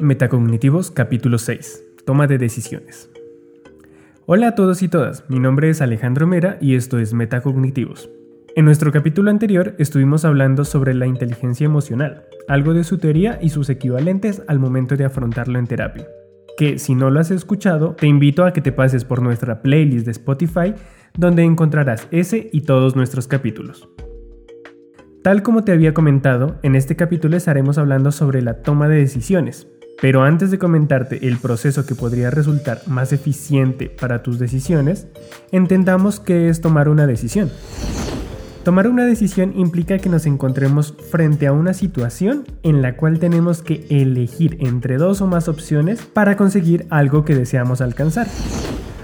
Metacognitivos capítulo 6. Toma de decisiones. Hola a todos y todas, mi nombre es Alejandro Mera y esto es Metacognitivos. En nuestro capítulo anterior estuvimos hablando sobre la inteligencia emocional, algo de su teoría y sus equivalentes al momento de afrontarlo en terapia. Que si no lo has escuchado, te invito a que te pases por nuestra playlist de Spotify, donde encontrarás ese y todos nuestros capítulos. Tal como te había comentado, en este capítulo estaremos hablando sobre la toma de decisiones, pero antes de comentarte el proceso que podría resultar más eficiente para tus decisiones, entendamos qué es tomar una decisión. Tomar una decisión implica que nos encontremos frente a una situación en la cual tenemos que elegir entre dos o más opciones para conseguir algo que deseamos alcanzar.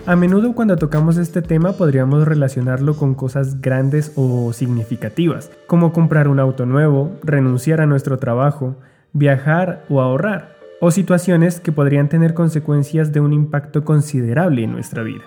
A menudo cuando tocamos este tema podríamos relacionarlo con cosas grandes o significativas, como comprar un auto nuevo, renunciar a nuestro trabajo, viajar o ahorrar o situaciones que podrían tener consecuencias de un impacto considerable en nuestra vida.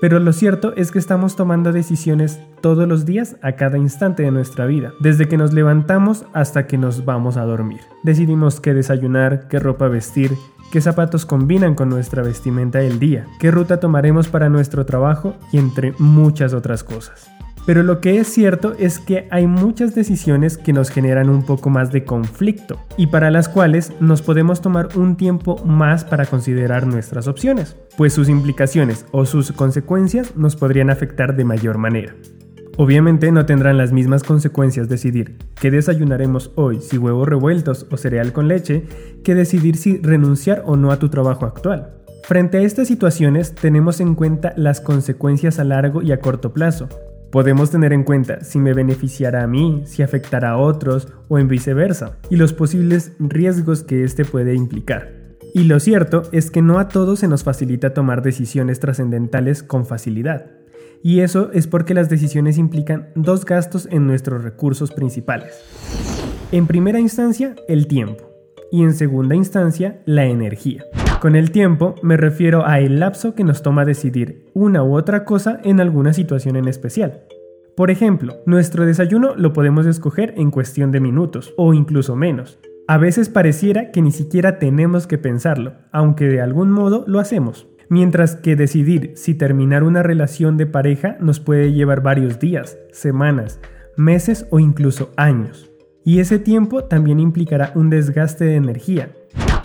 Pero lo cierto es que estamos tomando decisiones todos los días a cada instante de nuestra vida, desde que nos levantamos hasta que nos vamos a dormir. Decidimos qué desayunar, qué ropa vestir, qué zapatos combinan con nuestra vestimenta del día, qué ruta tomaremos para nuestro trabajo y entre muchas otras cosas. Pero lo que es cierto es que hay muchas decisiones que nos generan un poco más de conflicto y para las cuales nos podemos tomar un tiempo más para considerar nuestras opciones, pues sus implicaciones o sus consecuencias nos podrían afectar de mayor manera. Obviamente no tendrán las mismas consecuencias decidir qué desayunaremos hoy, si huevos revueltos o cereal con leche, que decidir si renunciar o no a tu trabajo actual. Frente a estas situaciones tenemos en cuenta las consecuencias a largo y a corto plazo, Podemos tener en cuenta si me beneficiará a mí, si afectará a otros o en viceversa, y los posibles riesgos que este puede implicar. Y lo cierto es que no a todos se nos facilita tomar decisiones trascendentales con facilidad. Y eso es porque las decisiones implican dos gastos en nuestros recursos principales. En primera instancia, el tiempo. Y en segunda instancia, la energía. Con el tiempo me refiero a el lapso que nos toma decidir una u otra cosa en alguna situación en especial. Por ejemplo, nuestro desayuno lo podemos escoger en cuestión de minutos o incluso menos. A veces pareciera que ni siquiera tenemos que pensarlo, aunque de algún modo lo hacemos. Mientras que decidir si terminar una relación de pareja nos puede llevar varios días, semanas, meses o incluso años. Y ese tiempo también implicará un desgaste de energía,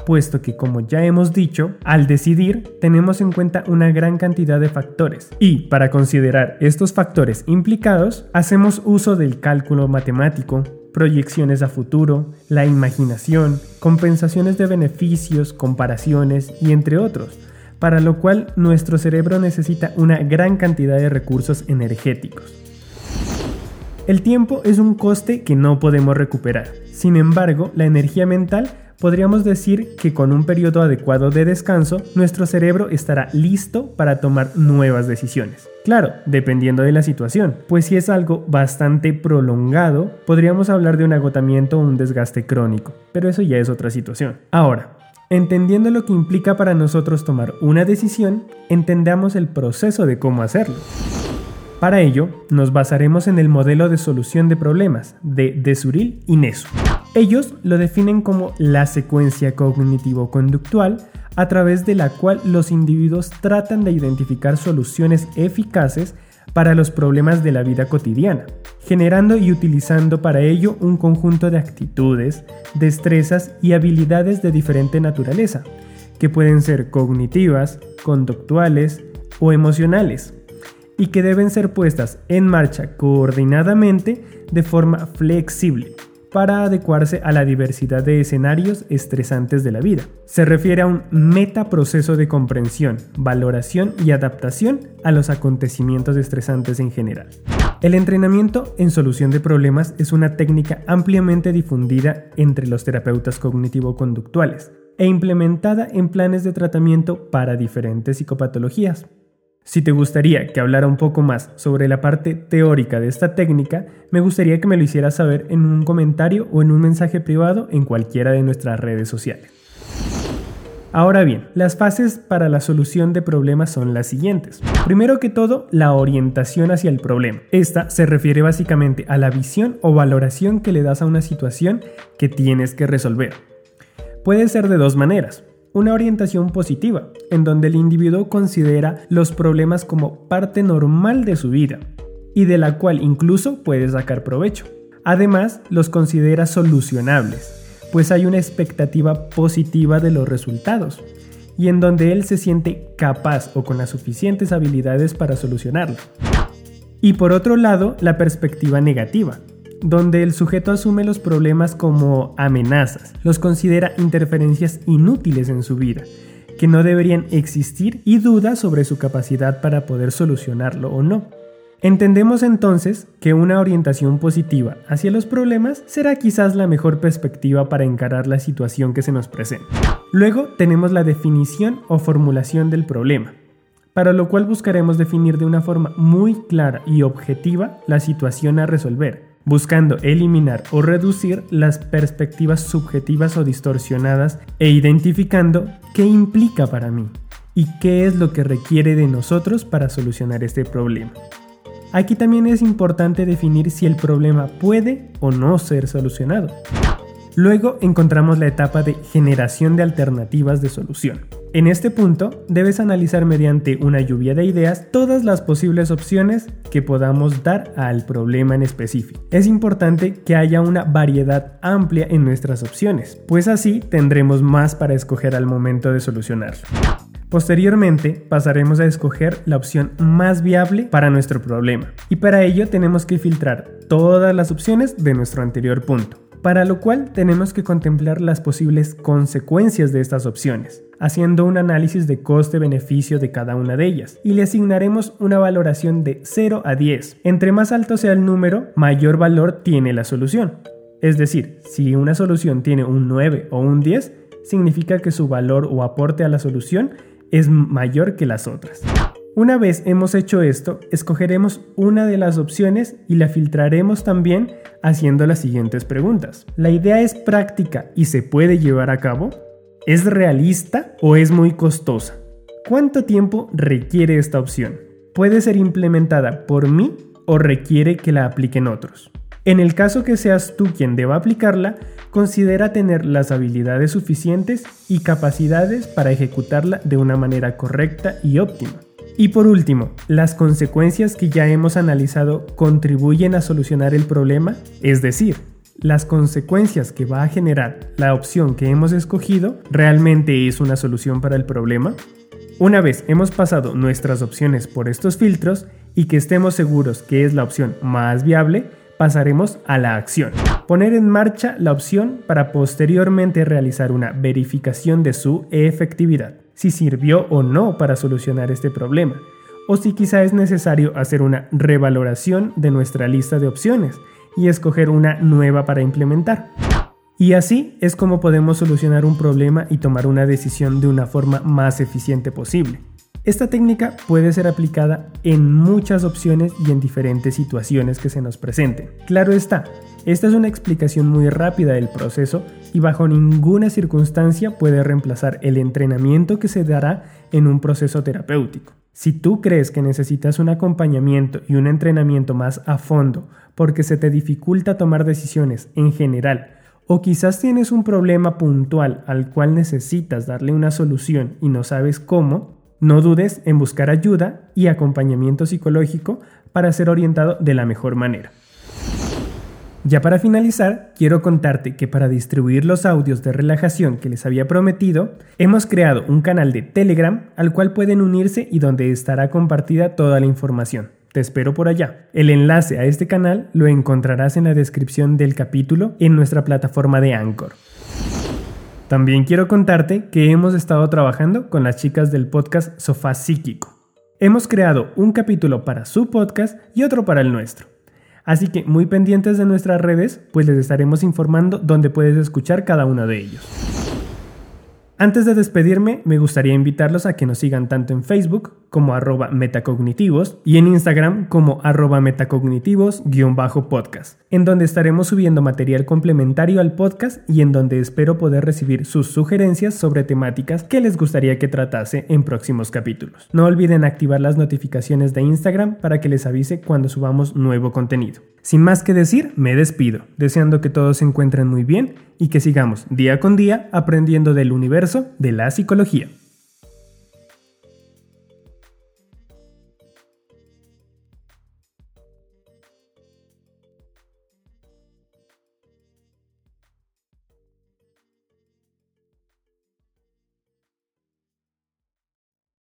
puesto que como ya hemos dicho, al decidir tenemos en cuenta una gran cantidad de factores y para considerar estos factores implicados hacemos uso del cálculo matemático, proyecciones a futuro, la imaginación, compensaciones de beneficios, comparaciones y entre otros, para lo cual nuestro cerebro necesita una gran cantidad de recursos energéticos. El tiempo es un coste que no podemos recuperar. Sin embargo, la energía mental podríamos decir que con un periodo adecuado de descanso, nuestro cerebro estará listo para tomar nuevas decisiones. Claro, dependiendo de la situación, pues si es algo bastante prolongado, podríamos hablar de un agotamiento o un desgaste crónico, pero eso ya es otra situación. Ahora, Entendiendo lo que implica para nosotros tomar una decisión, entendamos el proceso de cómo hacerlo. Para ello, nos basaremos en el modelo de solución de problemas de Desuril y Nesu. Ellos lo definen como la secuencia cognitivo-conductual a través de la cual los individuos tratan de identificar soluciones eficaces para los problemas de la vida cotidiana, generando y utilizando para ello un conjunto de actitudes, destrezas y habilidades de diferente naturaleza, que pueden ser cognitivas, conductuales o emocionales, y que deben ser puestas en marcha coordinadamente de forma flexible para adecuarse a la diversidad de escenarios estresantes de la vida. Se refiere a un metaproceso de comprensión, valoración y adaptación a los acontecimientos estresantes en general. El entrenamiento en solución de problemas es una técnica ampliamente difundida entre los terapeutas cognitivo-conductuales e implementada en planes de tratamiento para diferentes psicopatologías. Si te gustaría que hablara un poco más sobre la parte teórica de esta técnica, me gustaría que me lo hicieras saber en un comentario o en un mensaje privado en cualquiera de nuestras redes sociales. Ahora bien, las fases para la solución de problemas son las siguientes. Primero que todo, la orientación hacia el problema. Esta se refiere básicamente a la visión o valoración que le das a una situación que tienes que resolver. puede ser de dos maneras. Una orientación positiva, en donde el individuo considera los problemas como parte normal de su vida y de la cual incluso puede sacar provecho. Además, los considera solucionables, pues hay una expectativa positiva de los resultados y en donde él se siente capaz o con las suficientes habilidades para solucionarlo. Y por otro lado, la perspectiva negativa, donde el sujeto asume los problemas como amenazas, los considera interferencias inútiles en su vida, que no deberían existir y duda sobre su capacidad para poder solucionarlo o no. Entendemos entonces que una orientación positiva hacia los problemas será quizás la mejor perspectiva para encarar la situación que se nos presenta. Luego tenemos la definición o formulación del problema, para lo cual buscaremos definir de una forma muy clara y objetiva la situación a resolver, buscando eliminar o reducir las perspectivas subjetivas o distorsionadas e identificando qué implica para mí y qué es lo que requiere de nosotros para solucionar este problema. Aquí también es importante definir si el problema puede o no ser solucionado. Luego encontramos la etapa de generación de alternativas de solución. En este punto debes analizar mediante una lluvia de ideas todas las posibles opciones que podamos dar al problema en específico. Es importante que haya una variedad amplia en nuestras opciones, pues así tendremos más para escoger al momento de solucionarlo. Posteriormente pasaremos a escoger la opción más viable para nuestro problema y para ello tenemos que filtrar todas las opciones de nuestro anterior punto, para lo cual tenemos que contemplar las posibles consecuencias de estas opciones, haciendo un análisis de coste-beneficio de cada una de ellas y le asignaremos una valoración de 0 a 10. Entre más alto sea el número, mayor valor tiene la solución. Es decir, si una solución tiene un 9 o un 10, significa que su valor o aporte a la solución es mayor que las otras. Una vez hemos hecho esto, escogeremos una de las opciones y la filtraremos también haciendo las siguientes preguntas. ¿La idea es práctica y se puede llevar a cabo? ¿Es realista o es muy costosa? ¿Cuánto tiempo requiere esta opción? ¿Puede ser implementada por mí o requiere que la apliquen otros? En el caso que seas tú quien deba aplicarla, considera tener las habilidades suficientes y capacidades para ejecutarla de una manera correcta y óptima. Y por último, las consecuencias que ya hemos analizado contribuyen a solucionar el problema, es decir, las consecuencias que va a generar la opción que hemos escogido realmente es una solución para el problema. Una vez hemos pasado nuestras opciones por estos filtros y que estemos seguros que es la opción más viable, pasaremos a la acción. Poner en marcha la opción para posteriormente realizar una verificación de su efectividad, si sirvió o no para solucionar este problema, o si quizá es necesario hacer una revaloración de nuestra lista de opciones y escoger una nueva para implementar. Y así es como podemos solucionar un problema y tomar una decisión de una forma más eficiente posible. Esta técnica puede ser aplicada en muchas opciones y en diferentes situaciones que se nos presenten. Claro está, esta es una explicación muy rápida del proceso y bajo ninguna circunstancia puede reemplazar el entrenamiento que se dará en un proceso terapéutico. Si tú crees que necesitas un acompañamiento y un entrenamiento más a fondo porque se te dificulta tomar decisiones en general, o quizás tienes un problema puntual al cual necesitas darle una solución y no sabes cómo, no dudes en buscar ayuda y acompañamiento psicológico para ser orientado de la mejor manera. Ya para finalizar, quiero contarte que para distribuir los audios de relajación que les había prometido, hemos creado un canal de Telegram al cual pueden unirse y donde estará compartida toda la información. Te espero por allá. El enlace a este canal lo encontrarás en la descripción del capítulo en nuestra plataforma de Anchor. También quiero contarte que hemos estado trabajando con las chicas del podcast Sofá Psíquico. Hemos creado un capítulo para su podcast y otro para el nuestro. Así que muy pendientes de nuestras redes, pues les estaremos informando dónde puedes escuchar cada uno de ellos. Antes de despedirme, me gustaría invitarlos a que nos sigan tanto en Facebook como arroba metacognitivos y en Instagram como arroba metacognitivos-podcast, en donde estaremos subiendo material complementario al podcast y en donde espero poder recibir sus sugerencias sobre temáticas que les gustaría que tratase en próximos capítulos. No olviden activar las notificaciones de Instagram para que les avise cuando subamos nuevo contenido. Sin más que decir, me despido, deseando que todos se encuentren muy bien y que sigamos día con día aprendiendo del universo de la psicología.